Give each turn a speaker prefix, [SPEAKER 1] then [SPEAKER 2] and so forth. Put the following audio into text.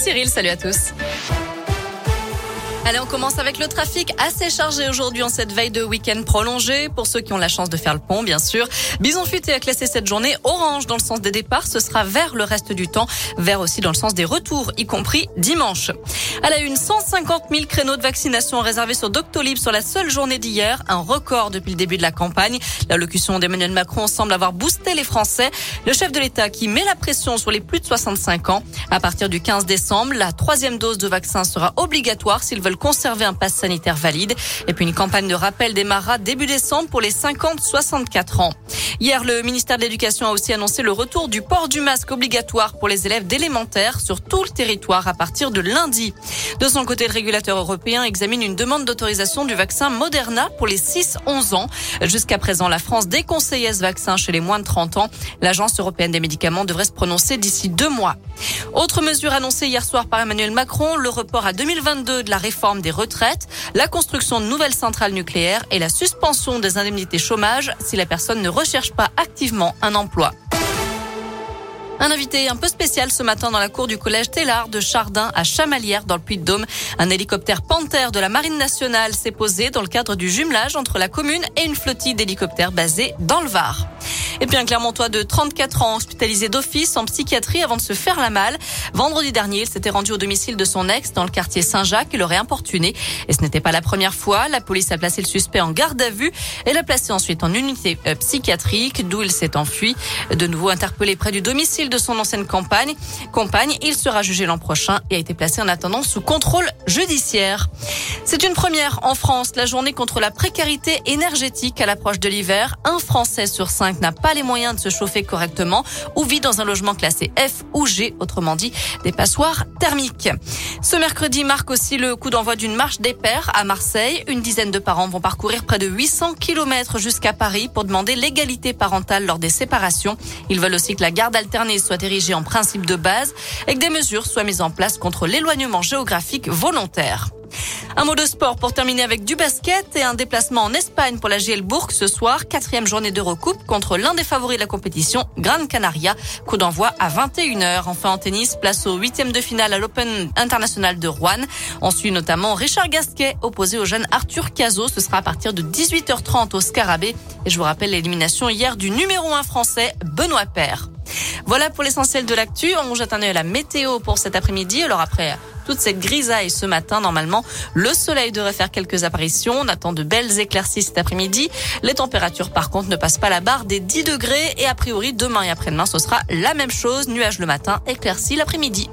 [SPEAKER 1] Cyril, salut à tous. Allez, on commence avec le trafic assez chargé aujourd'hui en cette veille de week-end prolongé. Pour ceux qui ont la chance de faire le pont, bien sûr. Bison Futé a classé cette journée orange dans le sens des départs. Ce sera vert le reste du temps. Vert aussi dans le sens des retours, y compris dimanche. À la une, 150 000 créneaux de vaccination réservés sur Doctolib sur la seule journée d'hier. Un record depuis le début de la campagne. L'allocution d'Emmanuel Macron semble avoir boosté les Français. Le chef de l'État qui met la pression sur les plus de 65 ans. À partir du 15 décembre, la troisième dose de vaccin sera obligatoire s'ils veulent conserver un pass sanitaire valide. Et puis une campagne de rappel démarrera début décembre pour les 50-64 ans. Hier, le ministère de l'Éducation a aussi annoncé le retour du port du masque obligatoire pour les élèves d'élémentaire sur tout le territoire à partir de lundi. De son côté, le régulateur européen examine une demande d'autorisation du vaccin Moderna pour les 6-11 ans. Jusqu'à présent, la France déconseillait ce vaccin chez les moins de 30 ans. L'Agence européenne des médicaments devrait se prononcer d'ici deux mois. Autre mesure annoncée hier soir par Emmanuel Macron, le report à 2022 de la réforme des retraites, la construction de nouvelles centrales nucléaires et la suspension des indemnités chômage si la personne ne recherche pas activement un emploi. Un invité un peu spécial ce matin dans la cour du collège Télard de Chardin à Chamalières dans le Puy-de-Dôme. Un hélicoptère Panther de la Marine nationale s'est posé dans le cadre du jumelage entre la commune et une flottille d'hélicoptères basée dans le Var. Et puis un Clermontois de 34 ans hospitalisé d'office en psychiatrie avant de se faire la malle. Vendredi dernier, il s'était rendu au domicile de son ex dans le quartier Saint-Jacques et l'aurait importuné. Et ce n'était pas la première fois. La police a placé le suspect en garde à vue et l'a placé ensuite en unité euh, psychiatrique d'où il s'est enfui. De nouveau interpellé près du domicile de son ancienne compagne. Compagne, il sera jugé l'an prochain et a été placé en attendant sous contrôle judiciaire. C'est une première en France, la journée contre la précarité énergétique à l'approche de l'hiver. Un Français sur cinq n'a pas les moyens de se chauffer correctement ou vit dans un logement classé F ou G, autrement dit des passoires thermiques. Ce mercredi marque aussi le coup d'envoi d'une marche des pères à Marseille. Une dizaine de parents vont parcourir près de 800 km jusqu'à Paris pour demander l'égalité parentale lors des séparations. Ils veulent aussi que la garde alternée soit érigée en principe de base et que des mesures soient mises en place contre l'éloignement géographique volontaire. Un mot de sport pour terminer avec du basket et un déplacement en Espagne pour la GL Bourg ce soir. Quatrième journée d'Eurocoupe contre l'un des favoris de la compétition, Gran Canaria. Coup d'envoi à 21h. Enfin en tennis, place au huitième de finale à l'Open International de Rouen. On suit notamment Richard Gasquet opposé au jeune Arthur Cazot. Ce sera à partir de 18h30 au Scarabée. Et je vous rappelle l'élimination hier du numéro 1 français, Benoît Paire. Voilà pour l'essentiel de l'actu. On jette un œil à la météo pour cet après-midi. Alors après toute cette grisaille ce matin, normalement, le soleil devrait faire quelques apparitions. On attend de belles éclaircies cet après-midi. Les températures, par contre, ne passent pas la barre des 10 degrés. Et a priori, demain et après-demain, ce sera la même chose. Nuages le matin, éclaircies l'après-midi.